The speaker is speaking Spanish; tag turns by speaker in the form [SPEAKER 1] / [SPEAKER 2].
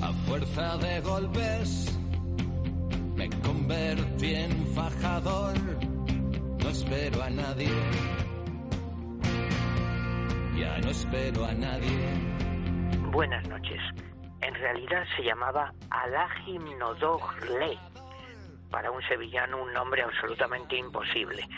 [SPEAKER 1] A fuerza de golpes me convertí en fajador. No espero a nadie. Ya no espero a nadie.
[SPEAKER 2] Buenas noches. En realidad se llamaba Alajim Nodogle. Para un sevillano un nombre absolutamente imposible.